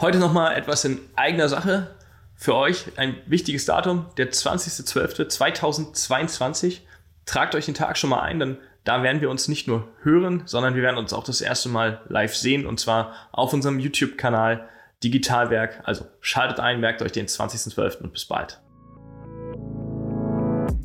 Heute nochmal etwas in eigener Sache für euch. Ein wichtiges Datum, der 20.12.2022. Tragt euch den Tag schon mal ein, denn da werden wir uns nicht nur hören, sondern wir werden uns auch das erste Mal live sehen und zwar auf unserem YouTube-Kanal Digitalwerk. Also schaltet ein, merkt euch den 20.12. und bis bald.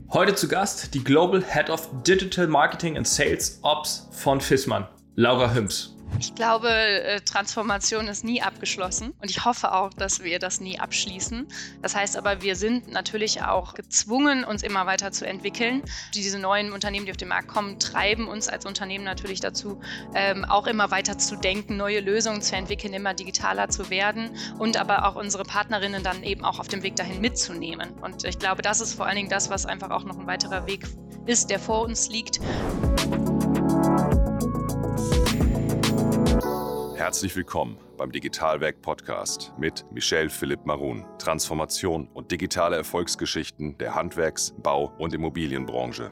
Heute zu Gast die Global Head of Digital Marketing and Sales Ops von Fissmann, Laura Hüms. Ich glaube, äh, Transformation ist nie abgeschlossen und ich hoffe auch, dass wir das nie abschließen. Das heißt aber, wir sind natürlich auch gezwungen, uns immer weiter zu entwickeln. Diese neuen Unternehmen, die auf den Markt kommen, treiben uns als Unternehmen natürlich dazu, ähm, auch immer weiter zu denken, neue Lösungen zu entwickeln, immer digitaler zu werden und aber auch unsere Partnerinnen dann eben auch auf dem Weg dahin mitzunehmen. Und ich glaube, das ist vor allen Dingen das, was einfach auch noch ein weiterer Weg ist, der vor uns liegt. Herzlich willkommen beim Digitalwerk Podcast mit Michel Philipp Marun. Transformation und digitale Erfolgsgeschichten der Handwerks-, Bau- und Immobilienbranche.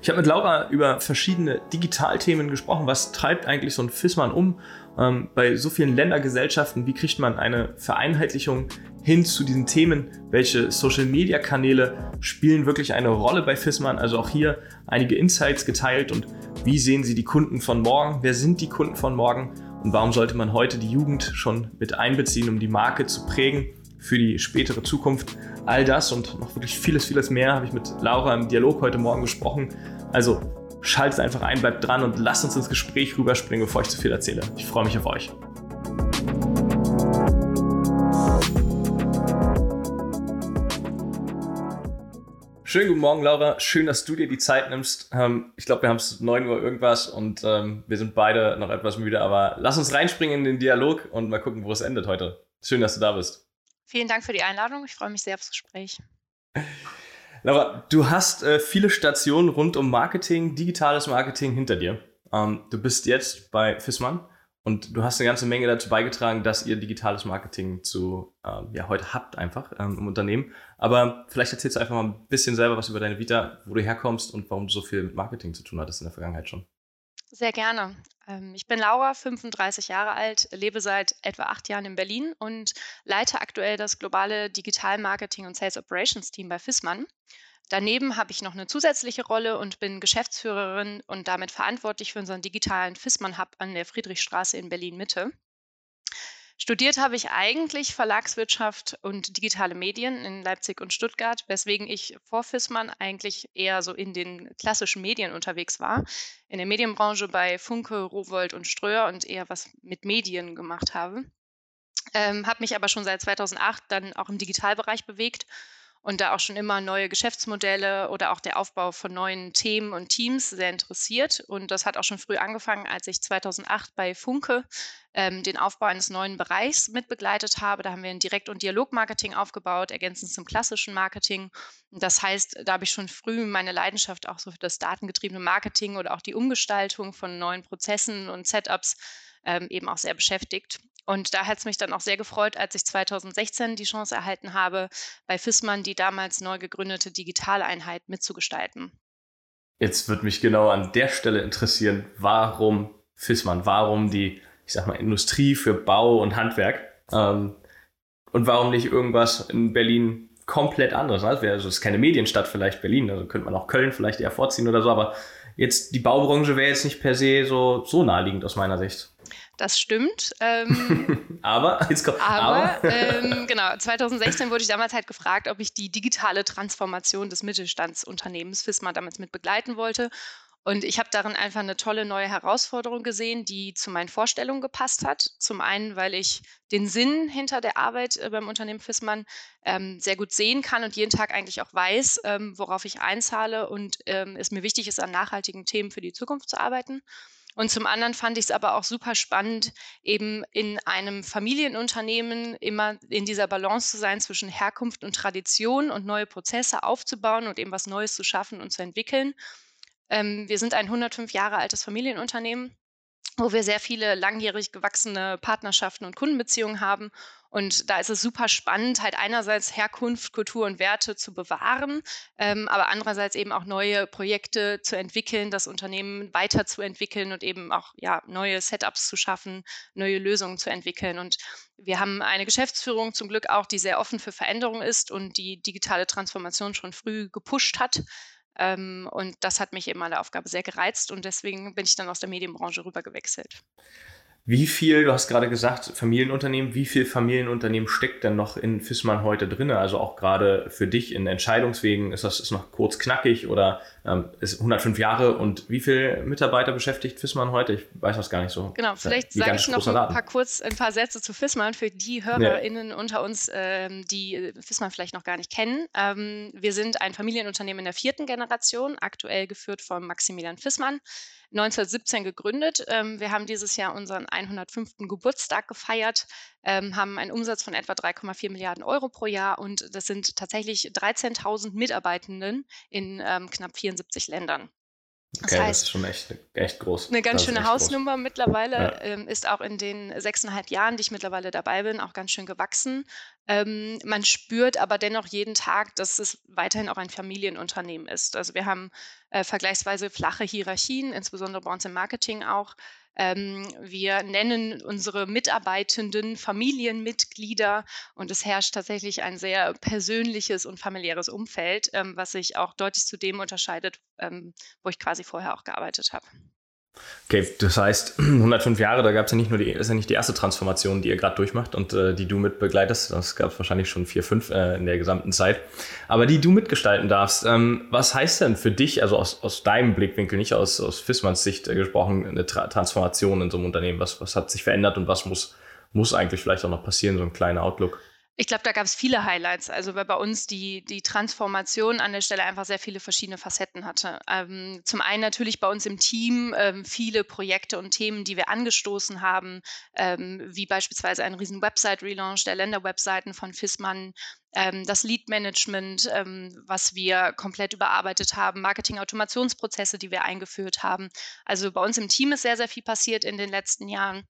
Ich habe mit Laura über verschiedene Digitalthemen gesprochen. Was treibt eigentlich so ein FISMAN um? Ähm, bei so vielen Ländergesellschaften, wie kriegt man eine Vereinheitlichung hin zu diesen Themen? Welche Social-Media-Kanäle spielen wirklich eine Rolle bei FISMAN? Also auch hier einige Insights geteilt und wie sehen Sie die Kunden von morgen? Wer sind die Kunden von morgen? Und warum sollte man heute die Jugend schon mit einbeziehen, um die Marke zu prägen für die spätere Zukunft? All das und noch wirklich vieles, vieles mehr habe ich mit Laura im Dialog heute Morgen gesprochen. Also schaltet einfach ein, bleibt dran und lasst uns ins Gespräch rüberspringen, bevor ich zu viel erzähle. Ich freue mich auf euch. Schönen guten Morgen, Laura. Schön, dass du dir die Zeit nimmst. Ähm, ich glaube, wir haben es 9 Uhr irgendwas und ähm, wir sind beide noch etwas müde, aber lass uns reinspringen in den Dialog und mal gucken, wo es endet heute. Schön, dass du da bist. Vielen Dank für die Einladung. Ich freue mich sehr aufs Gespräch. Laura, du hast äh, viele Stationen rund um Marketing, digitales Marketing hinter dir. Ähm, du bist jetzt bei Fissmann und du hast eine ganze Menge dazu beigetragen, dass ihr digitales Marketing zu, ähm, ja, heute habt einfach ähm, im Unternehmen. Aber vielleicht erzählst du einfach mal ein bisschen selber was über deine Vita, wo du herkommst und warum du so viel mit Marketing zu tun hattest in der Vergangenheit schon. Sehr gerne. Ähm, ich bin Laura, 35 Jahre alt, lebe seit etwa acht Jahren in Berlin und leite aktuell das globale Digital Marketing und Sales Operations Team bei Fissmann. Daneben habe ich noch eine zusätzliche Rolle und bin Geschäftsführerin und damit verantwortlich für unseren digitalen Fissmann Hub an der Friedrichstraße in Berlin Mitte. Studiert habe ich eigentlich Verlagswirtschaft und digitale Medien in Leipzig und Stuttgart, weswegen ich vor Fissmann eigentlich eher so in den klassischen Medien unterwegs war, in der Medienbranche bei Funke, Rowold und Ströer und eher was mit Medien gemacht habe. Ähm, habe mich aber schon seit 2008 dann auch im Digitalbereich bewegt und da auch schon immer neue Geschäftsmodelle oder auch der Aufbau von neuen Themen und Teams sehr interessiert. Und das hat auch schon früh angefangen, als ich 2008 bei Funke ähm, den Aufbau eines neuen Bereichs mitbegleitet habe. Da haben wir ein Direkt- und Dialogmarketing aufgebaut, ergänzend zum klassischen Marketing. Das heißt, da habe ich schon früh meine Leidenschaft auch so für das datengetriebene Marketing oder auch die Umgestaltung von neuen Prozessen und Setups ähm, eben auch sehr beschäftigt. Und da hat es mich dann auch sehr gefreut, als ich 2016 die Chance erhalten habe, bei FISMAN die damals neu gegründete Digitaleinheit mitzugestalten. Jetzt würde mich genau an der Stelle interessieren, warum FISMAN, warum die, ich sag mal, Industrie für Bau und Handwerk ähm, und warum nicht irgendwas in Berlin komplett anderes. Also es ist keine Medienstadt vielleicht Berlin, also könnte man auch Köln vielleicht eher vorziehen oder so, aber jetzt die Baubranche wäre jetzt nicht per se so, so naheliegend aus meiner Sicht. Das stimmt. Ähm, aber, jetzt kommt, aber, aber. Ähm, genau, 2016 wurde ich damals halt gefragt, ob ich die digitale Transformation des Mittelstandsunternehmens FISMA damals mit begleiten wollte. Und ich habe darin einfach eine tolle neue Herausforderung gesehen, die zu meinen Vorstellungen gepasst hat. Zum einen, weil ich den Sinn hinter der Arbeit äh, beim Unternehmen Fissmann ähm, sehr gut sehen kann und jeden Tag eigentlich auch weiß, ähm, worauf ich einzahle und ähm, es mir wichtig ist, an nachhaltigen Themen für die Zukunft zu arbeiten. Und zum anderen fand ich es aber auch super spannend, eben in einem Familienunternehmen immer in dieser Balance zu sein zwischen Herkunft und Tradition und neue Prozesse aufzubauen und eben was Neues zu schaffen und zu entwickeln. Ähm, wir sind ein 105 Jahre altes Familienunternehmen wo wir sehr viele langjährig gewachsene Partnerschaften und Kundenbeziehungen haben. Und da ist es super spannend, halt einerseits Herkunft, Kultur und Werte zu bewahren, ähm, aber andererseits eben auch neue Projekte zu entwickeln, das Unternehmen weiterzuentwickeln und eben auch ja, neue Setups zu schaffen, neue Lösungen zu entwickeln. Und wir haben eine Geschäftsführung zum Glück auch, die sehr offen für Veränderungen ist und die digitale Transformation schon früh gepusht hat. Ähm, und das hat mich eben an der Aufgabe sehr gereizt und deswegen bin ich dann aus der Medienbranche rüber gewechselt. Wie viel, du hast gerade gesagt, Familienunternehmen, wie viel Familienunternehmen steckt denn noch in Fissmann heute drin? Also auch gerade für dich in Entscheidungswegen, ist das ist noch kurz knackig oder ähm, ist 105 Jahre und wie viele Mitarbeiter beschäftigt Fissmann heute? Ich weiß das gar nicht so. Genau, vielleicht sage ich noch ein paar kurz ein paar Sätze zu Fissmann für die HörerInnen ja. unter uns, ähm, die Fissmann vielleicht noch gar nicht kennen. Ähm, wir sind ein Familienunternehmen in der vierten Generation, aktuell geführt von Maximilian Fissmann. 1917 gegründet. Ähm, wir haben dieses Jahr unseren 105. Geburtstag gefeiert, ähm, haben einen Umsatz von etwa 3,4 Milliarden Euro pro Jahr und das sind tatsächlich 13.000 Mitarbeitenden in ähm, knapp 74 Ländern. Das okay, heißt, das ist schon echt, echt groß. Eine ganz schöne Hausnummer groß. mittlerweile, ja. ähm, ist auch in den sechseinhalb Jahren, die ich mittlerweile dabei bin, auch ganz schön gewachsen. Ähm, man spürt aber dennoch jeden Tag, dass es weiterhin auch ein Familienunternehmen ist. Also wir haben äh, vergleichsweise flache Hierarchien, insbesondere bei uns im Marketing auch. Ähm, wir nennen unsere Mitarbeitenden Familienmitglieder und es herrscht tatsächlich ein sehr persönliches und familiäres Umfeld, ähm, was sich auch deutlich zu dem unterscheidet, ähm, wo ich quasi vorher auch gearbeitet habe. Okay, das heißt, 105 Jahre, da gab es ja nicht nur die, ist ja nicht die erste Transformation, die ihr gerade durchmacht und äh, die du mit begleitest. Das gab es wahrscheinlich schon vier, fünf äh, in der gesamten Zeit. Aber die du mitgestalten darfst. Ähm, was heißt denn für dich, also aus, aus deinem Blickwinkel, nicht aus, aus Fissmanns Sicht äh, gesprochen, eine Tra Transformation in so einem Unternehmen? Was, was hat sich verändert und was muss, muss eigentlich vielleicht auch noch passieren, so ein kleiner Outlook? Ich glaube, da gab es viele Highlights. Also weil bei uns die, die Transformation an der Stelle einfach sehr viele verschiedene Facetten hatte. Ähm, zum einen natürlich bei uns im Team ähm, viele Projekte und Themen, die wir angestoßen haben, ähm, wie beispielsweise ein riesen Website-Relaunch der Länderwebseiten von Fissmann, ähm, das Lead-Management, ähm, was wir komplett überarbeitet haben, Marketing-Automationsprozesse, die wir eingeführt haben. Also bei uns im Team ist sehr, sehr viel passiert in den letzten Jahren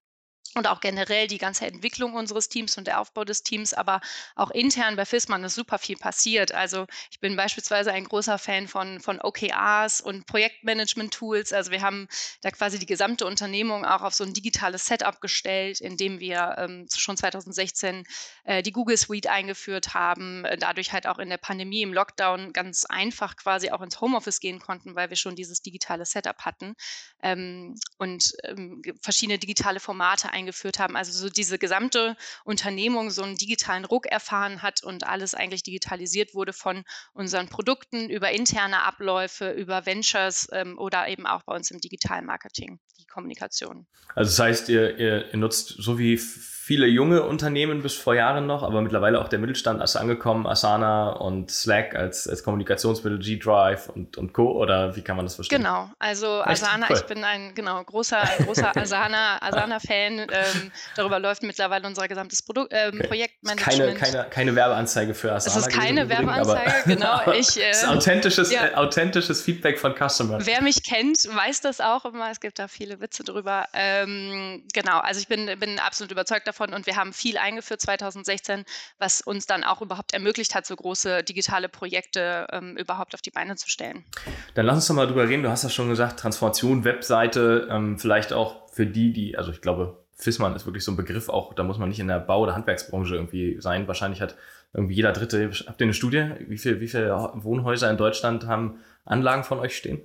und auch generell die ganze Entwicklung unseres Teams und der Aufbau des Teams, aber auch intern bei FISMAN ist super viel passiert. Also ich bin beispielsweise ein großer Fan von, von OKRs und Projektmanagement-Tools. Also wir haben da quasi die gesamte Unternehmung auch auf so ein digitales Setup gestellt, in dem wir ähm, schon 2016 äh, die Google Suite eingeführt haben, äh, dadurch halt auch in der Pandemie im Lockdown ganz einfach quasi auch ins Homeoffice gehen konnten, weil wir schon dieses digitale Setup hatten ähm, und ähm, verschiedene digitale Formate eingeführt eingeführt haben. Also so diese gesamte Unternehmung so einen digitalen Ruck erfahren hat und alles eigentlich digitalisiert wurde von unseren Produkten über interne Abläufe, über Ventures ähm, oder eben auch bei uns im Digitalmarketing, die Kommunikation. Also das heißt, ihr, ihr nutzt so wie viele junge Unternehmen bis vor Jahren noch, aber mittlerweile auch der Mittelstand ist angekommen, Asana und Slack als, als Kommunikationsmittel, G-Drive und, und Co. Oder wie kann man das verstehen? Genau, also Echt? Asana, cool. ich bin ein genau, großer, großer Asana, Asana-Fan. Ähm, darüber läuft mittlerweile unser gesamtes Produkt, ähm, okay. Projektmanagement. Keine, keine, keine Werbeanzeige für Asana. Es ist keine Werbeanzeige, genau. Ich, äh, ist authentisches, ja. äh, authentisches Feedback von Customers. Wer mich kennt, weiß das auch immer. Es gibt da viele Witze drüber. Ähm, genau, also ich bin, bin absolut überzeugt davon davon und wir haben viel eingeführt 2016, was uns dann auch überhaupt ermöglicht hat, so große digitale Projekte ähm, überhaupt auf die Beine zu stellen. Dann lass uns doch mal drüber reden. Du hast ja schon gesagt, Transformation, Webseite, ähm, vielleicht auch für die, die, also ich glaube, Fissmann ist wirklich so ein Begriff auch, da muss man nicht in der Bau- oder Handwerksbranche irgendwie sein. Wahrscheinlich hat irgendwie jeder Dritte, habt ihr eine Studie? Wie, viel, wie viele Wohnhäuser in Deutschland haben Anlagen von euch stehen?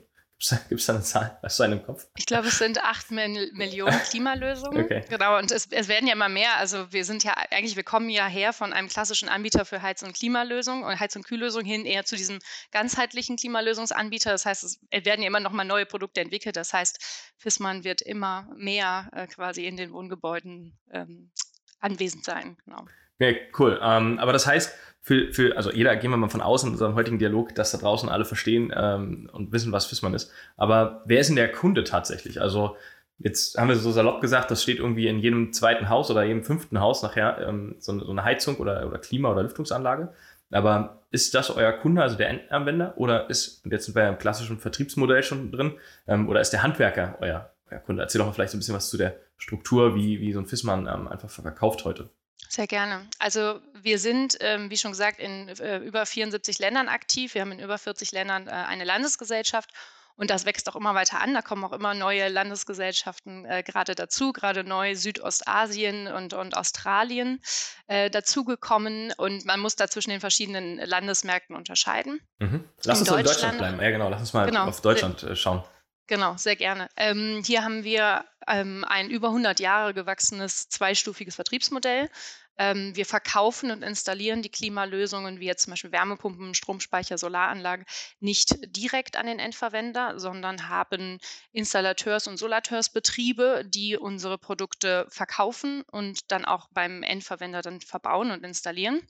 Gibt es da eine Zahl? Hast du einen im Kopf? Ich glaube, es sind acht Millionen Klimalösungen. okay. Genau, und es, es, werden ja immer mehr. Also wir sind ja eigentlich, wir kommen ja her von einem klassischen Anbieter für Heiz- und Klimalösungen und Heiz- und Kühllösungen hin eher zu diesem ganzheitlichen Klimalösungsanbieter. Das heißt, es werden ja immer noch mal neue Produkte entwickelt. Das heißt, Fissmann wird immer mehr äh, quasi in den Wohngebäuden ähm, anwesend sein. Genau. Ja, cool. Ähm, aber das heißt, für, für, also jeder, gehen wir mal von außen in unserem heutigen Dialog, dass da draußen alle verstehen ähm, und wissen, was Fissmann ist. Aber wer ist denn der Kunde tatsächlich? Also jetzt haben wir so salopp gesagt, das steht irgendwie in jedem zweiten Haus oder jedem fünften Haus nachher ähm, so, so, eine Heizung oder, oder Klima- oder Lüftungsanlage. Aber ist das euer Kunde, also der Endanwender? Oder ist, und jetzt sind wir ja im klassischen Vertriebsmodell schon drin, ähm, oder ist der Handwerker euer ja, Kunde. Erzähl doch mal vielleicht so ein bisschen was zu der Struktur, wie, wie so ein Fissmann ähm, einfach verkauft heute. Sehr gerne. Also wir sind, ähm, wie schon gesagt, in äh, über 74 Ländern aktiv. Wir haben in über 40 Ländern äh, eine Landesgesellschaft und das wächst auch immer weiter an. Da kommen auch immer neue Landesgesellschaften äh, gerade dazu, gerade neu Südostasien und, und Australien äh, dazugekommen. Und man muss da zwischen den verschiedenen Landesmärkten unterscheiden. Mhm. Lass in uns in Deutschland bleiben. Ja, genau. Lass uns mal genau. auf Deutschland äh, schauen. Genau, sehr gerne. Ähm, hier haben wir ähm, ein über 100 Jahre gewachsenes zweistufiges Vertriebsmodell. Ähm, wir verkaufen und installieren die Klimalösungen wie jetzt zum Beispiel Wärmepumpen, Stromspeicher, Solaranlagen nicht direkt an den Endverwender, sondern haben Installateurs- und Solateursbetriebe, die unsere Produkte verkaufen und dann auch beim Endverwender dann verbauen und installieren.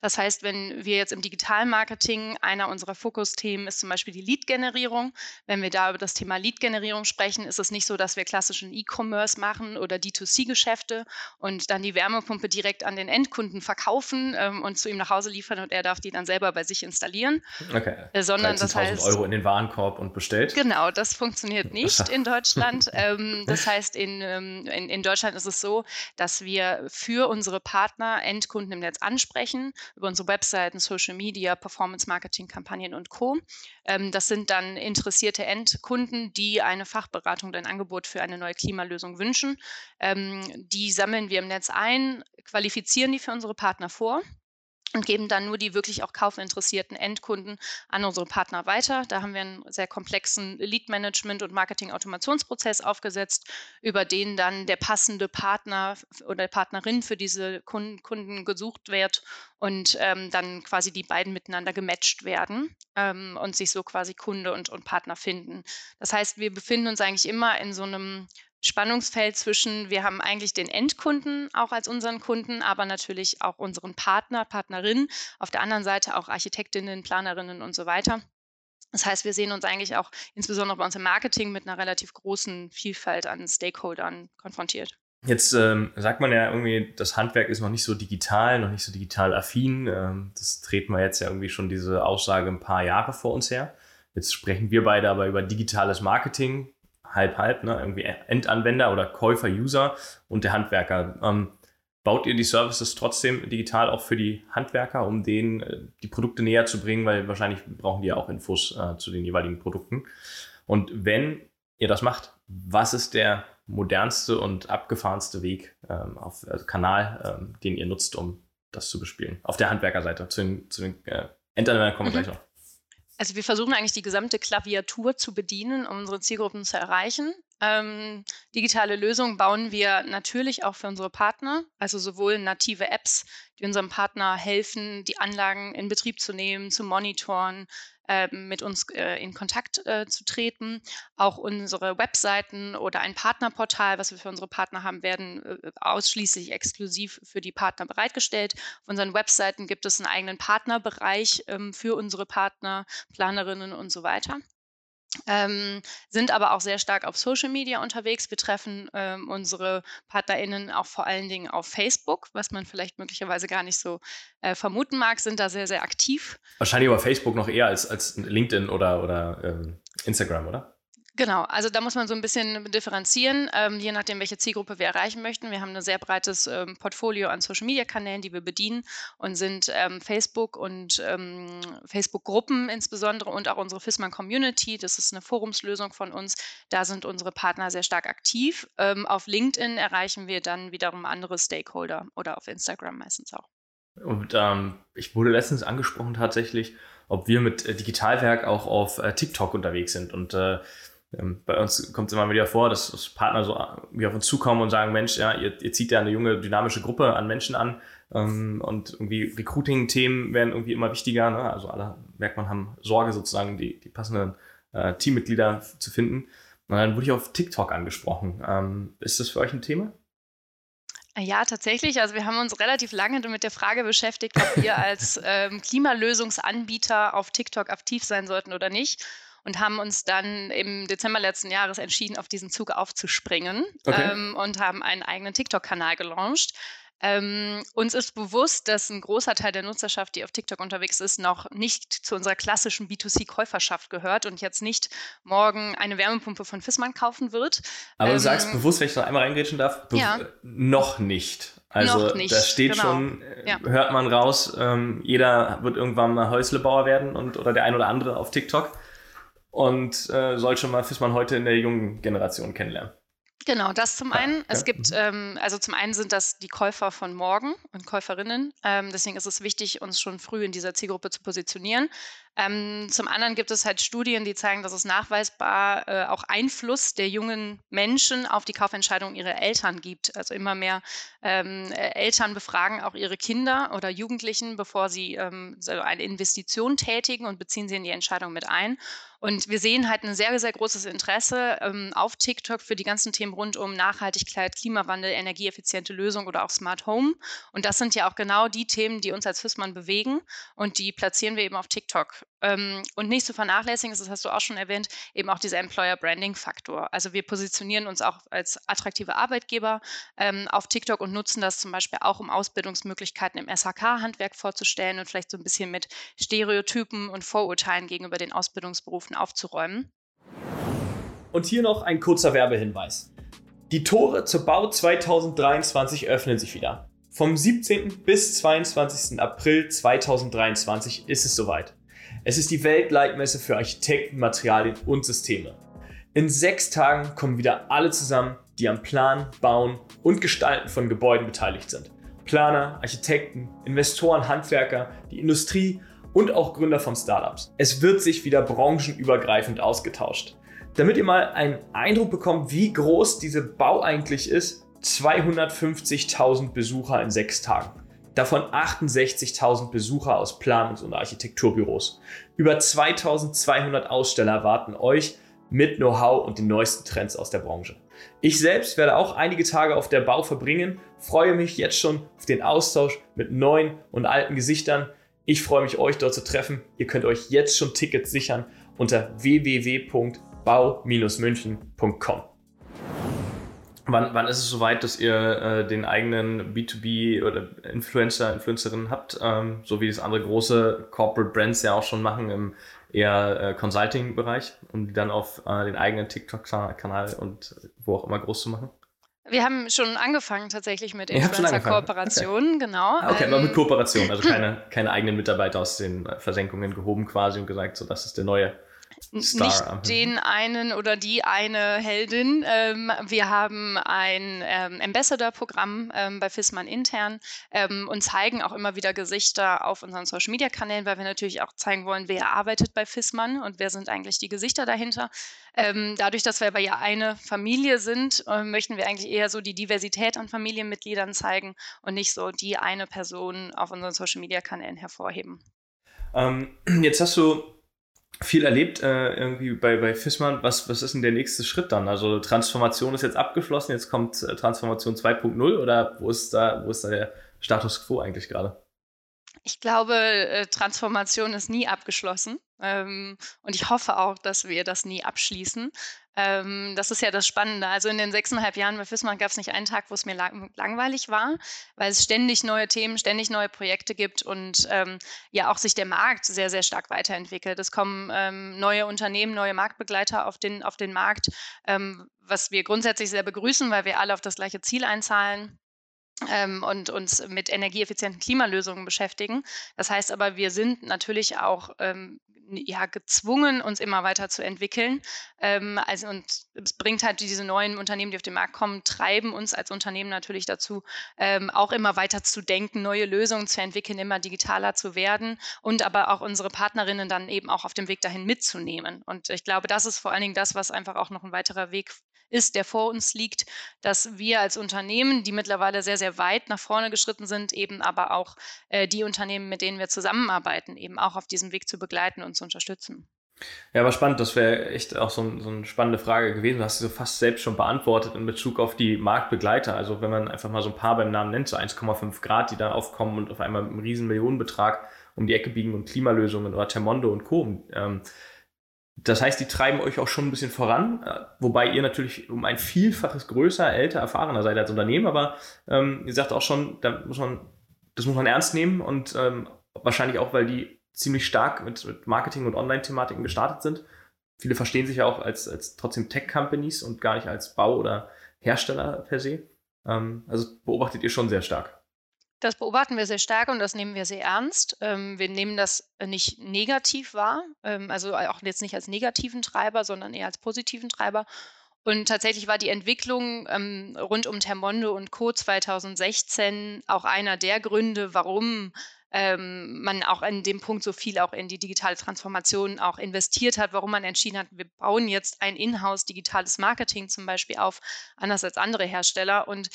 Das heißt, wenn wir jetzt im Digitalmarketing, einer unserer Fokusthemen ist zum Beispiel die Lead-Generierung. Wenn wir da über das Thema Lead-Generierung sprechen, ist es nicht so, dass wir klassischen E-Commerce machen oder D2C-Geschäfte und dann die Wärmepumpe direkt an den Endkunden verkaufen ähm, und zu ihm nach Hause liefern und er darf die dann selber bei sich installieren. Okay. Äh, sondern das heißt Euro in den Warenkorb und bestellt. Genau, das funktioniert nicht in Deutschland. ähm, das heißt, in, ähm, in, in Deutschland ist es so, dass wir für unsere Partner Endkunden im Netz ansprechen über unsere Webseiten, Social Media, Performance-Marketing-Kampagnen und Co. Ähm, das sind dann interessierte Endkunden, die eine Beratung, ein Angebot für eine neue Klimalösung wünschen. Ähm, die sammeln wir im Netz ein, qualifizieren die für unsere Partner vor und geben dann nur die wirklich auch kaufinteressierten Endkunden an unsere Partner weiter. Da haben wir einen sehr komplexen Lead-Management- und Marketing-Automationsprozess aufgesetzt, über den dann der passende Partner oder Partnerin für diese Kunden, gesucht wird und ähm, dann quasi die beiden miteinander gematcht werden ähm, und sich so quasi Kunde und, und Partner finden. Das heißt, wir befinden uns eigentlich immer in so einem Spannungsfeld zwischen, wir haben eigentlich den Endkunden auch als unseren Kunden, aber natürlich auch unseren Partner, Partnerinnen, auf der anderen Seite auch Architektinnen, Planerinnen und so weiter. Das heißt, wir sehen uns eigentlich auch insbesondere bei uns im Marketing mit einer relativ großen Vielfalt an Stakeholdern konfrontiert. Jetzt ähm, sagt man ja irgendwie, das Handwerk ist noch nicht so digital, noch nicht so digital affin. Ähm, das treten wir jetzt ja irgendwie schon diese Aussage ein paar Jahre vor uns her. Jetzt sprechen wir beide aber über digitales Marketing halb, halb, ne? irgendwie Endanwender oder Käufer, User und der Handwerker. Ähm, baut ihr die Services trotzdem digital auch für die Handwerker, um denen äh, die Produkte näher zu bringen, weil wahrscheinlich brauchen die ja auch Infos äh, zu den jeweiligen Produkten. Und wenn ihr das macht, was ist der modernste und abgefahrenste Weg ähm, auf also Kanal, ähm, den ihr nutzt, um das zu bespielen? Auf der Handwerkerseite. Zu den, zu den äh, Endanwendern kommen wir mhm. gleich noch. Also wir versuchen eigentlich die gesamte Klaviatur zu bedienen, um unsere Zielgruppen zu erreichen. Ähm, digitale Lösungen bauen wir natürlich auch für unsere Partner, also sowohl native Apps, die unserem Partner helfen, die Anlagen in Betrieb zu nehmen, zu monitoren, mit uns äh, in Kontakt äh, zu treten. Auch unsere Webseiten oder ein Partnerportal, was wir für unsere Partner haben, werden äh, ausschließlich exklusiv für die Partner bereitgestellt. Auf unseren Webseiten gibt es einen eigenen Partnerbereich ähm, für unsere Partner, Planerinnen und so weiter ähm, sind aber auch sehr stark auf Social Media unterwegs. Wir treffen ähm, unsere PartnerInnen auch vor allen Dingen auf Facebook, was man vielleicht möglicherweise gar nicht so äh, vermuten mag, sind da sehr, sehr aktiv. Wahrscheinlich aber Facebook noch eher als, als LinkedIn oder, oder ähm, Instagram, oder? Genau, also da muss man so ein bisschen differenzieren, ähm, je nachdem, welche Zielgruppe wir erreichen möchten. Wir haben ein sehr breites ähm, Portfolio an Social-Media-Kanälen, die wir bedienen und sind ähm, Facebook und ähm, Facebook-Gruppen insbesondere und auch unsere FISMAN Community, das ist eine Forumslösung von uns, da sind unsere Partner sehr stark aktiv. Ähm, auf LinkedIn erreichen wir dann wiederum andere Stakeholder oder auf Instagram meistens auch. Und ähm, ich wurde letztens angesprochen tatsächlich, ob wir mit äh, Digitalwerk auch auf äh, TikTok unterwegs sind und äh, bei uns kommt es immer wieder vor, dass, dass Partner so wie auf uns zukommen und sagen, Mensch, ja, ihr, ihr zieht ja eine junge, dynamische Gruppe an Menschen an ähm, und irgendwie Recruiting-Themen werden irgendwie immer wichtiger. Ne? Also alle, merkt man, haben Sorge sozusagen, die, die passenden äh, Teammitglieder zu finden. Und dann wurde ich auf TikTok angesprochen. Ähm, ist das für euch ein Thema? Ja, tatsächlich. Also wir haben uns relativ lange mit der Frage beschäftigt, ob wir als ähm, Klimalösungsanbieter auf TikTok aktiv sein sollten oder nicht und haben uns dann im Dezember letzten Jahres entschieden, auf diesen Zug aufzuspringen okay. ähm, und haben einen eigenen TikTok-Kanal gelauncht. Ähm, uns ist bewusst, dass ein großer Teil der Nutzerschaft, die auf TikTok unterwegs ist, noch nicht zu unserer klassischen B2C-Käuferschaft gehört und jetzt nicht morgen eine Wärmepumpe von Fissmann kaufen wird. Aber ähm, du sagst bewusst, wenn ich noch einmal reingrätschen darf, ja. noch nicht. Also nicht, da steht genau. schon, äh, ja. hört man raus, ähm, jeder wird irgendwann mal Häuslebauer werden und oder der ein oder andere auf TikTok und äh, soll schon mal Fissmann heute in der jungen Generation kennenlernen. Genau, das zum einen. Es gibt, mhm. ähm, also zum einen sind das die Käufer von morgen und Käuferinnen. Ähm, deswegen ist es wichtig, uns schon früh in dieser Zielgruppe zu positionieren. Ähm, zum anderen gibt es halt Studien, die zeigen, dass es nachweisbar äh, auch Einfluss der jungen Menschen auf die Kaufentscheidung ihrer Eltern gibt. Also immer mehr ähm, äh, Eltern befragen auch ihre Kinder oder Jugendlichen, bevor sie ähm, so eine Investition tätigen und beziehen sie in die Entscheidung mit ein. Und wir sehen halt ein sehr, sehr großes Interesse ähm, auf TikTok für die ganzen Themen rund um Nachhaltigkeit, Klimawandel, energieeffiziente Lösung oder auch Smart Home. Und das sind ja auch genau die Themen, die uns als FISMAN bewegen und die platzieren wir eben auf TikTok. Ähm, und nicht zu vernachlässigen ist, das hast du auch schon erwähnt, eben auch dieser Employer Branding Faktor. Also wir positionieren uns auch als attraktive Arbeitgeber ähm, auf TikTok und nutzen das zum Beispiel auch, um Ausbildungsmöglichkeiten im SHK-Handwerk vorzustellen und vielleicht so ein bisschen mit Stereotypen und Vorurteilen gegenüber den Ausbildungsberufen aufzuräumen. Und hier noch ein kurzer Werbehinweis. Die Tore zur Bau 2023 öffnen sich wieder. Vom 17. bis 22. April 2023 ist es soweit. Es ist die Weltleitmesse für Architekten, Materialien und Systeme. In sechs Tagen kommen wieder alle zusammen, die am Plan, Bauen und Gestalten von Gebäuden beteiligt sind. Planer, Architekten, Investoren, Handwerker, die Industrie und auch Gründer von Startups. Es wird sich wieder branchenübergreifend ausgetauscht. Damit ihr mal einen Eindruck bekommt, wie groß diese Bau eigentlich ist, 250.000 Besucher in sechs Tagen. Davon 68.000 Besucher aus Planungs- und Architekturbüros. Über 2200 Aussteller erwarten euch mit Know-how und den neuesten Trends aus der Branche. Ich selbst werde auch einige Tage auf der Bau verbringen, freue mich jetzt schon auf den Austausch mit neuen und alten Gesichtern, ich freue mich, euch dort zu treffen. Ihr könnt euch jetzt schon Tickets sichern unter www.bau-münchen.com. Wann, wann, ist es soweit, dass ihr äh, den eigenen B2B oder Influencer, Influencerinnen habt, ähm, so wie das andere große Corporate Brands ja auch schon machen im eher äh, Consulting-Bereich, um die dann auf äh, den eigenen TikTok-Kanal und wo auch immer groß zu machen? Wir haben schon angefangen tatsächlich mit Influencer-Kooperationen, okay. genau. Ah, okay, ähm, aber mit Kooperation, also keine, keine eigenen Mitarbeiter aus den Versenkungen gehoben quasi und gesagt, so das ist der neue Star. Nicht den einen oder die eine Heldin. Ähm, wir haben ein ähm, Ambassador-Programm ähm, bei FISMAN intern ähm, und zeigen auch immer wieder Gesichter auf unseren Social-Media-Kanälen, weil wir natürlich auch zeigen wollen, wer arbeitet bei FISMAN und wer sind eigentlich die Gesichter dahinter. Ähm, dadurch, dass wir aber ja eine Familie sind, äh, möchten wir eigentlich eher so die Diversität an Familienmitgliedern zeigen und nicht so die eine Person auf unseren Social-Media-Kanälen hervorheben. Ähm, jetzt hast du viel erlebt äh, irgendwie bei, bei Fissmann. Was, was ist denn der nächste Schritt dann? Also Transformation ist jetzt abgeschlossen, jetzt kommt äh, Transformation 2.0 oder wo ist da, wo ist da der Status quo eigentlich gerade? Ich glaube, äh, Transformation ist nie abgeschlossen. Ähm, und ich hoffe auch, dass wir das nie abschließen. Ähm, das ist ja das Spannende. Also in den sechseinhalb Jahren bei FISMAN gab es nicht einen Tag, wo es mir lang langweilig war, weil es ständig neue Themen, ständig neue Projekte gibt und ähm, ja auch sich der Markt sehr, sehr stark weiterentwickelt. Es kommen ähm, neue Unternehmen, neue Marktbegleiter auf den, auf den Markt, was wir grundsätzlich sehr begrüßen, weil wir alle auf das gleiche Ziel einzahlen und uns mit energieeffizienten Klimalösungen beschäftigen. Das heißt aber, wir sind natürlich auch ähm, ja, gezwungen, uns immer weiter zu entwickeln. Ähm, also, und es bringt halt diese neuen Unternehmen, die auf den Markt kommen, treiben uns als Unternehmen natürlich dazu, ähm, auch immer weiter zu denken, neue Lösungen zu entwickeln, immer digitaler zu werden und aber auch unsere Partnerinnen dann eben auch auf dem Weg dahin mitzunehmen. Und ich glaube, das ist vor allen Dingen das, was einfach auch noch ein weiterer Weg ist, der vor uns liegt, dass wir als Unternehmen, die mittlerweile sehr, sehr weit nach vorne geschritten sind, eben aber auch äh, die Unternehmen, mit denen wir zusammenarbeiten, eben auch auf diesem Weg zu begleiten und zu unterstützen. Ja, aber spannend, das wäre echt auch so, so, eine spannende Frage gewesen. Du hast du so fast selbst schon beantwortet in Bezug auf die Marktbegleiter. Also wenn man einfach mal so ein paar beim Namen nennt, so 1,5 Grad, die da aufkommen und auf einmal mit einem riesen Millionenbetrag um die Ecke biegen und Klimalösungen oder Termondo und Co. Ähm, Das heißt, die treiben euch auch schon ein bisschen voran, äh, wobei ihr natürlich um ein Vielfaches größer, älter, erfahrener seid als Unternehmen, aber ähm, ihr sagt auch schon, da muss man, das muss man ernst nehmen und ähm, wahrscheinlich auch, weil die ziemlich stark mit, mit Marketing und Online-Thematiken gestartet sind. Viele verstehen sich ja auch als, als trotzdem Tech-Companies und gar nicht als Bau- oder Hersteller per se. Ähm, also beobachtet ihr schon sehr stark. Das beobachten wir sehr stark und das nehmen wir sehr ernst. Ähm, wir nehmen das nicht negativ wahr, ähm, also auch jetzt nicht als negativen Treiber, sondern eher als positiven Treiber. Und tatsächlich war die Entwicklung ähm, rund um Termondo und Co. 2016 auch einer der Gründe, warum ähm, man auch in dem Punkt so viel auch in die digitale Transformation auch investiert hat, warum man entschieden hat, wir bauen jetzt ein Inhouse digitales Marketing zum Beispiel auf, anders als andere Hersteller. Und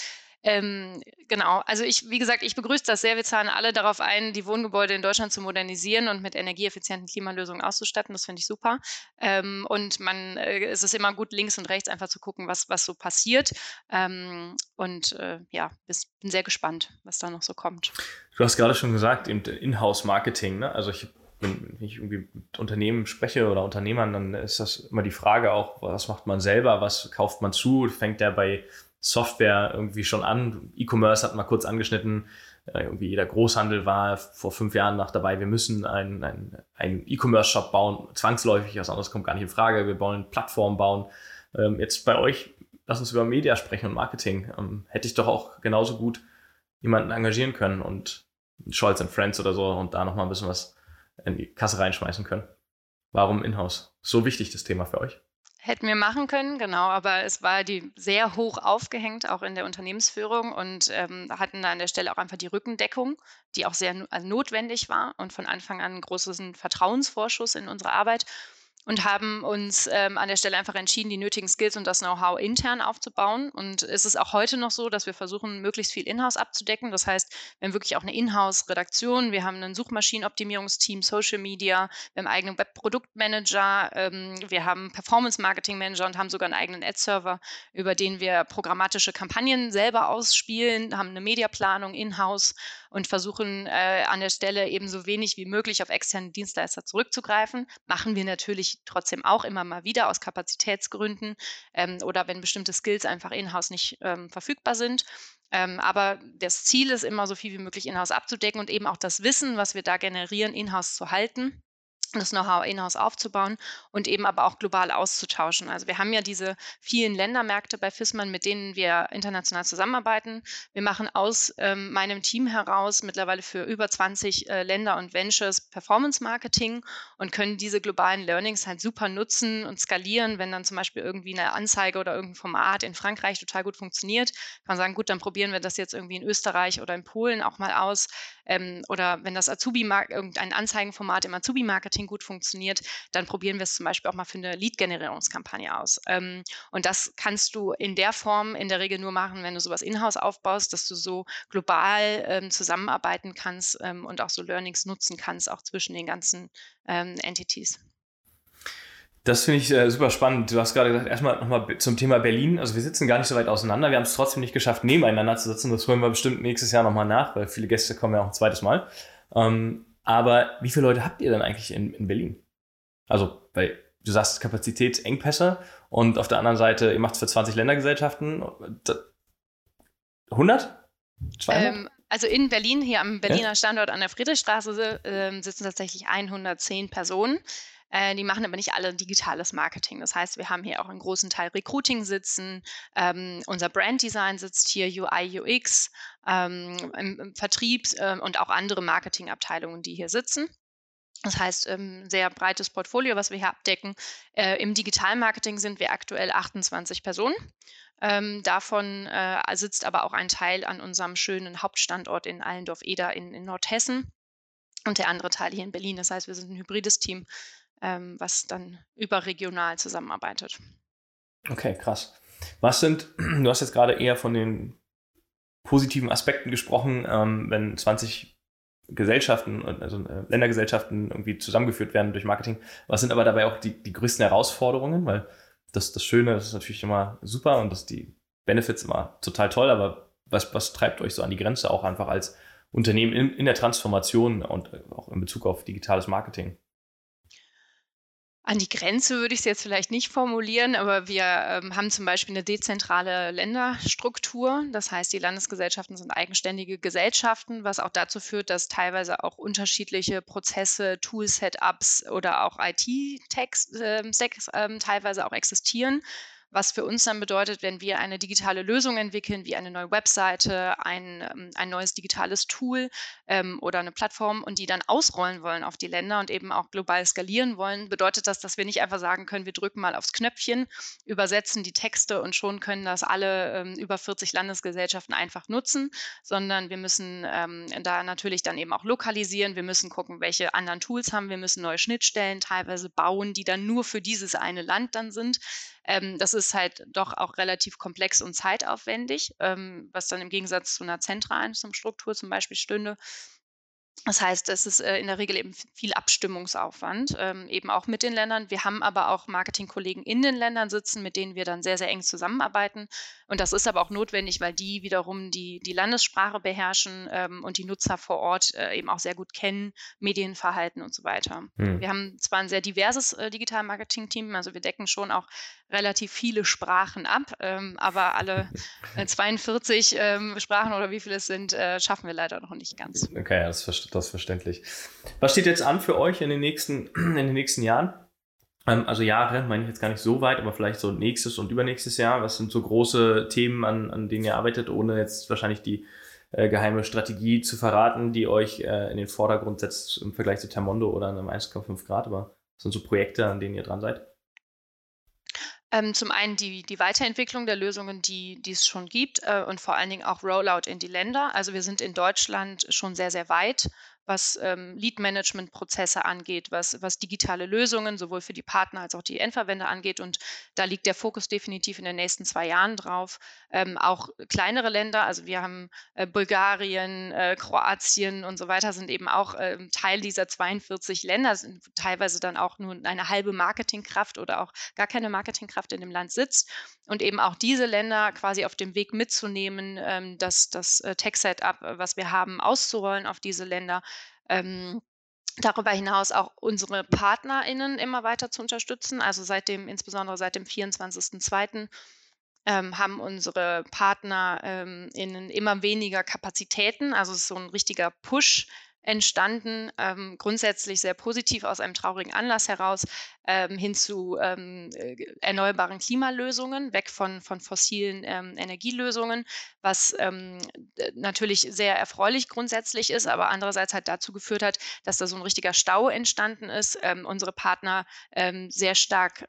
ähm, genau, also ich, wie gesagt, ich begrüße das sehr. Wir zahlen alle darauf ein, die Wohngebäude in Deutschland zu modernisieren und mit energieeffizienten Klimalösungen auszustatten. Das finde ich super. Ähm, und man, äh, es ist immer gut, links und rechts einfach zu gucken, was, was so passiert. Ähm, und äh, ja, bin sehr gespannt, was da noch so kommt. Du hast gerade schon gesagt, Inhouse-Marketing. Ne? Also ich wenn ich irgendwie mit Unternehmen spreche oder Unternehmern, dann ist das immer die Frage auch, was macht man selber, was kauft man zu? Fängt der bei Software irgendwie schon an. E-Commerce hat mal kurz angeschnitten. Äh, irgendwie jeder Großhandel war vor fünf Jahren noch dabei. Wir müssen einen ein E-Commerce-Shop bauen. Zwangsläufig, was anderes kommt gar nicht in Frage. Wir wollen Plattformen bauen. Ähm, jetzt bei euch, lass uns über Media sprechen und Marketing. Ähm, hätte ich doch auch genauso gut jemanden engagieren können und Scholz and Friends oder so und da nochmal ein bisschen was in die Kasse reinschmeißen können. Warum Inhouse? So wichtig das Thema für euch? Hätten wir machen können, genau, aber es war die sehr hoch aufgehängt, auch in der Unternehmensführung und ähm, hatten da an der Stelle auch einfach die Rückendeckung, die auch sehr also notwendig war und von Anfang an einen großen Vertrauensvorschuss in unsere Arbeit und haben uns ähm, an der Stelle einfach entschieden, die nötigen Skills und das Know-how intern aufzubauen. Und es ist auch heute noch so, dass wir versuchen, möglichst viel Inhouse abzudecken. Das heißt, wir haben wirklich auch eine Inhouse-Redaktion, wir haben ein Suchmaschinenoptimierungsteam, Social Media, wir haben einen eigenen Webproduktmanager, ähm, wir haben Performance-Marketing-Manager und haben sogar einen eigenen Ad-Server, über den wir programmatische Kampagnen selber ausspielen, haben eine Mediaplanung in-house und versuchen äh, an der Stelle eben so wenig wie möglich auf externe Dienstleister zurückzugreifen. Machen wir natürlich trotzdem auch immer mal wieder aus Kapazitätsgründen ähm, oder wenn bestimmte Skills einfach in-house nicht ähm, verfügbar sind. Ähm, aber das Ziel ist immer, so viel wie möglich in-house abzudecken und eben auch das Wissen, was wir da generieren, in-house zu halten das Know-how in-house aufzubauen und eben aber auch global auszutauschen. Also wir haben ja diese vielen Ländermärkte bei FISMAN, mit denen wir international zusammenarbeiten. Wir machen aus ähm, meinem Team heraus mittlerweile für über 20 äh, Länder und Ventures Performance Marketing und können diese globalen Learnings halt super nutzen und skalieren, wenn dann zum Beispiel irgendwie eine Anzeige oder irgendein Format in Frankreich total gut funktioniert. Kann man sagen, gut, dann probieren wir das jetzt irgendwie in Österreich oder in Polen auch mal aus. Ähm, oder wenn das Azubi, irgendein Anzeigenformat im Azubi-Marketing Marketing gut funktioniert, dann probieren wir es zum Beispiel auch mal für eine Lead-Generierungskampagne aus. Ähm, und das kannst du in der Form in der Regel nur machen, wenn du sowas in-house aufbaust, dass du so global ähm, zusammenarbeiten kannst ähm, und auch so Learnings nutzen kannst, auch zwischen den ganzen ähm, Entities. Das finde ich äh, super spannend. Du hast gerade gesagt, erstmal nochmal zum Thema Berlin. Also wir sitzen gar nicht so weit auseinander. Wir haben es trotzdem nicht geschafft, nebeneinander zu sitzen. Das holen wir bestimmt nächstes Jahr nochmal nach, weil viele Gäste kommen ja auch ein zweites Mal. Ähm, aber wie viele Leute habt ihr denn eigentlich in, in Berlin? Also, weil du sagst Kapazitätsengpässe und auf der anderen Seite, ihr macht es für 20 Ländergesellschaften. 100? 200? Ähm, also in Berlin, hier am Berliner ja? Standort an der Friedrichstraße, äh, sitzen tatsächlich 110 Personen. Äh, die machen aber nicht alle digitales Marketing. Das heißt, wir haben hier auch einen großen Teil Recruiting sitzen. Ähm, unser Branddesign sitzt hier, UI, UX, ähm, im, im, Vertrieb äh, und auch andere Marketingabteilungen, die hier sitzen. Das heißt, ähm, sehr breites Portfolio, was wir hier abdecken. Äh, Im Digitalmarketing sind wir aktuell 28 Personen. Ähm, davon äh, sitzt aber auch ein Teil an unserem schönen Hauptstandort in Allendorf-Eder in, in, Nordhessen und der andere Teil hier in Berlin. Das heißt, wir sind ein hybrides Team ähm, was dann überregional zusammenarbeitet. Okay, krass. Was sind, du hast jetzt gerade eher von den positiven Aspekten gesprochen, ähm, wenn 20 Gesellschaften, also äh, Ländergesellschaften irgendwie zusammengeführt werden durch Marketing. Was sind aber dabei auch die, die größten Herausforderungen? Weil das, das Schöne das ist natürlich immer super und das die Benefits immer total toll, aber was, was treibt euch so an die Grenze auch einfach als Unternehmen in, in der Transformation und auch in Bezug auf digitales Marketing? An die Grenze würde ich es jetzt vielleicht nicht formulieren, aber wir ähm, haben zum Beispiel eine dezentrale Länderstruktur. Das heißt, die Landesgesellschaften sind eigenständige Gesellschaften, was auch dazu führt, dass teilweise auch unterschiedliche Prozesse, Tool-Setups oder auch IT-Stacks ähm, ähm, teilweise auch existieren was für uns dann bedeutet, wenn wir eine digitale Lösung entwickeln, wie eine neue Webseite, ein, ähm, ein neues digitales Tool ähm, oder eine Plattform und die dann ausrollen wollen auf die Länder und eben auch global skalieren wollen, bedeutet das, dass wir nicht einfach sagen können, wir drücken mal aufs Knöpfchen, übersetzen die Texte und schon können das alle ähm, über 40 Landesgesellschaften einfach nutzen, sondern wir müssen ähm, da natürlich dann eben auch lokalisieren, wir müssen gucken, welche anderen Tools haben, wir müssen neue Schnittstellen teilweise bauen, die dann nur für dieses eine Land dann sind. Ähm, das ist halt doch auch relativ komplex und zeitaufwendig, ähm, was dann im Gegensatz zu einer zentralen Struktur zum Beispiel stünde. Das heißt, es ist äh, in der Regel eben viel Abstimmungsaufwand, ähm, eben auch mit den Ländern. Wir haben aber auch Marketingkollegen in den Ländern sitzen, mit denen wir dann sehr, sehr eng zusammenarbeiten. Und das ist aber auch notwendig, weil die wiederum die, die Landessprache beherrschen ähm, und die Nutzer vor Ort äh, eben auch sehr gut kennen, Medienverhalten und so weiter. Hm. Wir haben zwar ein sehr diverses äh, Digital-Marketing-Team, also wir decken schon auch relativ viele Sprachen ab, ähm, aber alle 42 ähm, Sprachen oder wie viele es sind, schaffen wir leider noch nicht ganz. Okay, das verstehe das ist verständlich. Was steht jetzt an für euch in den nächsten, in den nächsten Jahren? Ähm, also Jahre meine ich jetzt gar nicht so weit, aber vielleicht so nächstes und übernächstes Jahr. Was sind so große Themen, an, an denen ihr arbeitet, ohne jetzt wahrscheinlich die äh, geheime Strategie zu verraten, die euch äh, in den Vordergrund setzt im Vergleich zu Termondo oder einem 1,5 Grad, aber was sind so Projekte, an denen ihr dran seid? Ähm, zum einen die, die Weiterentwicklung der Lösungen, die, die es schon gibt äh, und vor allen Dingen auch Rollout in die Länder. Also wir sind in Deutschland schon sehr, sehr weit was ähm, Lead-Management-Prozesse angeht, was, was digitale Lösungen sowohl für die Partner als auch die Endverwender angeht. Und da liegt der Fokus definitiv in den nächsten zwei Jahren drauf. Ähm, auch kleinere Länder, also wir haben äh, Bulgarien, äh, Kroatien und so weiter, sind eben auch äh, Teil dieser 42 Länder, sind teilweise dann auch nur eine halbe Marketingkraft oder auch gar keine Marketingkraft in dem Land sitzt. Und eben auch diese Länder quasi auf dem Weg mitzunehmen, ähm, das, das äh, Tech-Setup, was wir haben, auszurollen auf diese Länder ähm, darüber hinaus auch unsere PartnerInnen immer weiter zu unterstützen. Also seit dem, insbesondere seit dem 24.02. Ähm, haben unsere PartnerInnen ähm, immer weniger Kapazitäten. Also es ist so ein richtiger Push entstanden, ähm, grundsätzlich sehr positiv aus einem traurigen Anlass heraus, ähm, hin zu ähm, äh, erneuerbaren Klimalösungen, weg von, von fossilen ähm, Energielösungen, was ähm, natürlich sehr erfreulich grundsätzlich ist, aber andererseits halt dazu geführt hat, dass da so ein richtiger Stau entstanden ist. Ähm, unsere Partner sehr stark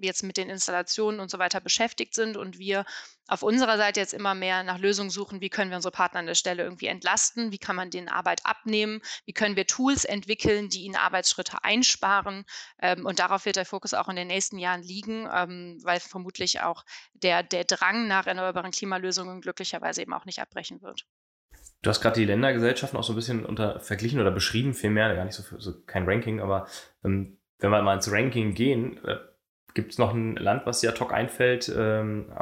jetzt mit den Installationen und so weiter beschäftigt sind und wir auf unserer Seite jetzt immer mehr nach Lösungen suchen, wie können wir unsere Partner an der Stelle irgendwie entlasten, wie kann man den Arbeit abnehmen, wie können wir Tools entwickeln, die ihnen Arbeitsschritte einsparen. Ähm, und darauf wird der Fokus auch in den nächsten Jahren liegen, ähm, weil vermutlich auch der, der Drang nach erneuerbaren Klimalösungen glücklicherweise eben auch nicht abbrechen wird. Du hast gerade die Ländergesellschaften auch so ein bisschen unter verglichen oder beschrieben, vielmehr, gar nicht so, so kein Ranking, aber ähm, wenn wir mal ins Ranking gehen, äh, gibt es noch ein Land, was dir ad hoc einfällt, ähm,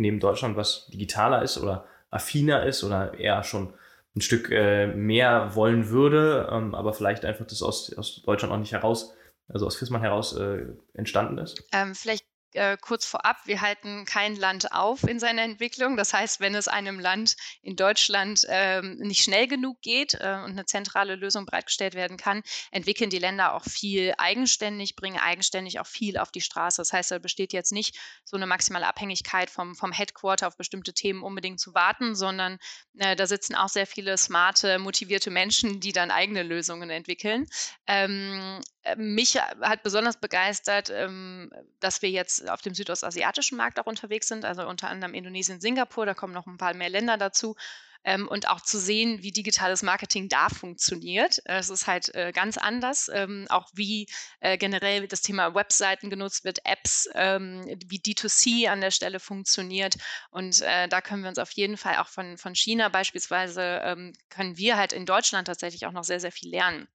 neben Deutschland, was digitaler ist oder affiner ist oder eher schon ein Stück äh, mehr wollen würde, ähm, aber vielleicht einfach das aus, aus Deutschland auch nicht heraus, also aus Fissmann heraus äh, entstanden ist? Ähm, vielleicht äh, kurz vorab, wir halten kein Land auf in seiner Entwicklung. Das heißt, wenn es einem Land in Deutschland ähm, nicht schnell genug geht äh, und eine zentrale Lösung bereitgestellt werden kann, entwickeln die Länder auch viel eigenständig, bringen eigenständig auch viel auf die Straße. Das heißt, da besteht jetzt nicht so eine maximale Abhängigkeit vom, vom Headquarter auf bestimmte Themen unbedingt zu warten, sondern äh, da sitzen auch sehr viele smarte, motivierte Menschen, die dann eigene Lösungen entwickeln. Ähm, äh, mich hat besonders begeistert, ähm, dass wir jetzt auf dem südostasiatischen Markt auch unterwegs sind, also unter anderem Indonesien, Singapur, da kommen noch ein paar mehr Länder dazu. Ähm, und auch zu sehen, wie digitales Marketing da funktioniert. Es ist halt äh, ganz anders, ähm, auch wie äh, generell das Thema Webseiten genutzt wird, Apps, wie D2C an der Stelle funktioniert. Und da können wir uns auf jeden Fall auch von, von China beispielsweise, können wir halt in Deutschland tatsächlich auch noch sehr, sehr viel lernen.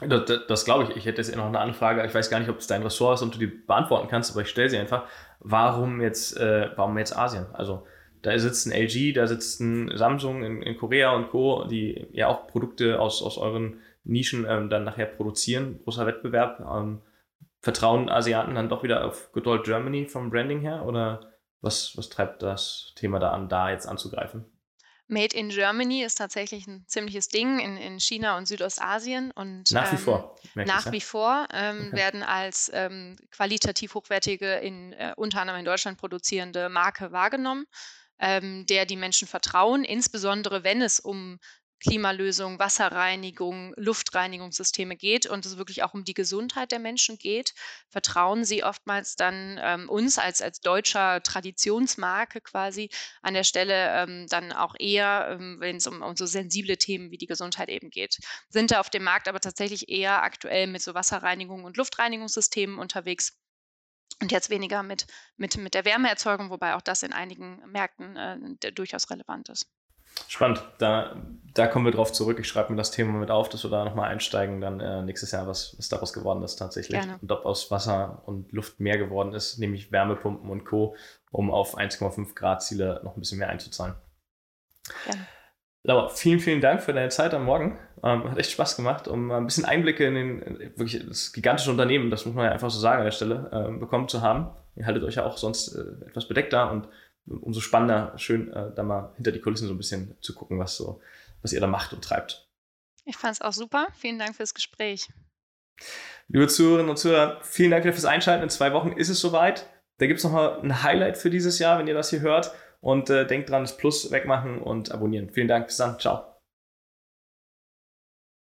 Das, das, glaube ich. Ich hätte jetzt noch eine Anfrage. Ich weiß gar nicht, ob es dein Ressort ist und du die beantworten kannst, aber ich stelle sie einfach. Warum jetzt, äh, warum jetzt Asien? Also da sitzt ein LG, da sitzt ein Samsung in, in Korea und Co., die ja auch Produkte aus, aus euren Nischen ähm, dann nachher produzieren. Großer Wettbewerb. Ähm, vertrauen Asiaten dann doch wieder auf Good Old Germany vom Branding her? Oder was, was treibt das Thema da an, da jetzt anzugreifen? Made in Germany ist tatsächlich ein ziemliches Ding in, in China und Südostasien. Und, nach wie ähm, vor. Nach wie vor ähm, Okay. werden als ähm, qualitativ hochwertige, in, äh, unter anderem in Deutschland produzierende Marke wahrgenommen, ähm, der die Menschen vertrauen, insbesondere wenn es um Klimalösungen, Wasserreinigung, Luftreinigungssysteme geht und es wirklich auch um die Gesundheit der Menschen geht, vertrauen sie oftmals dann ähm, uns als, als deutscher Traditionsmarke quasi an der Stelle ähm, dann auch eher, ähm, wenn es um, um so sensible Themen wie die Gesundheit eben geht. Sind da auf dem Markt aber tatsächlich eher aktuell mit so Wasserreinigung und Luftreinigungssystemen unterwegs. Und jetzt weniger mit, mit, mit der Wärmeerzeugung, wobei auch das in einigen Märkten äh, durchaus relevant ist. Spannend. Da, da kommen wir drauf zurück. Ich schreibe mir das Thema mit auf, dass wir da nochmal einsteigen, dann äh, nächstes Jahr, was, was daraus geworden ist tatsächlich. Gerne. Und ob aus Wasser und Luft mehr geworden ist, nämlich Wärmepumpen und Co., um auf 1,5 Grad Ziele noch ein bisschen mehr einzuzahlen. Gerne. Laura, vielen, vielen Dank für deine Zeit am Morgen. Ähm, hat echt Spaß gemacht, um ein bisschen Einblicke in, den, in wirklich das gigantische Unternehmen, das muss man ja einfach so sagen an der Stelle, ähm, bekommen zu haben. Ihr haltet euch ja auch sonst äh, etwas bedeckter und umso spannender, schön, äh, da mal hinter die Kulissen so ein bisschen zu gucken, was so, was ihr da macht und treibt. Ich fand es auch super. Vielen Dank fürs Gespräch. Liebe Zuhörerinnen und Zuhörer, vielen Dank fürs Einschalten. In zwei Wochen ist es soweit. Da gibt es nochmal ein Highlight für dieses Jahr, wenn ihr das hier hört. Und äh, denkt dran, das Plus wegmachen und abonnieren. Vielen Dank. Bis dann. Ciao.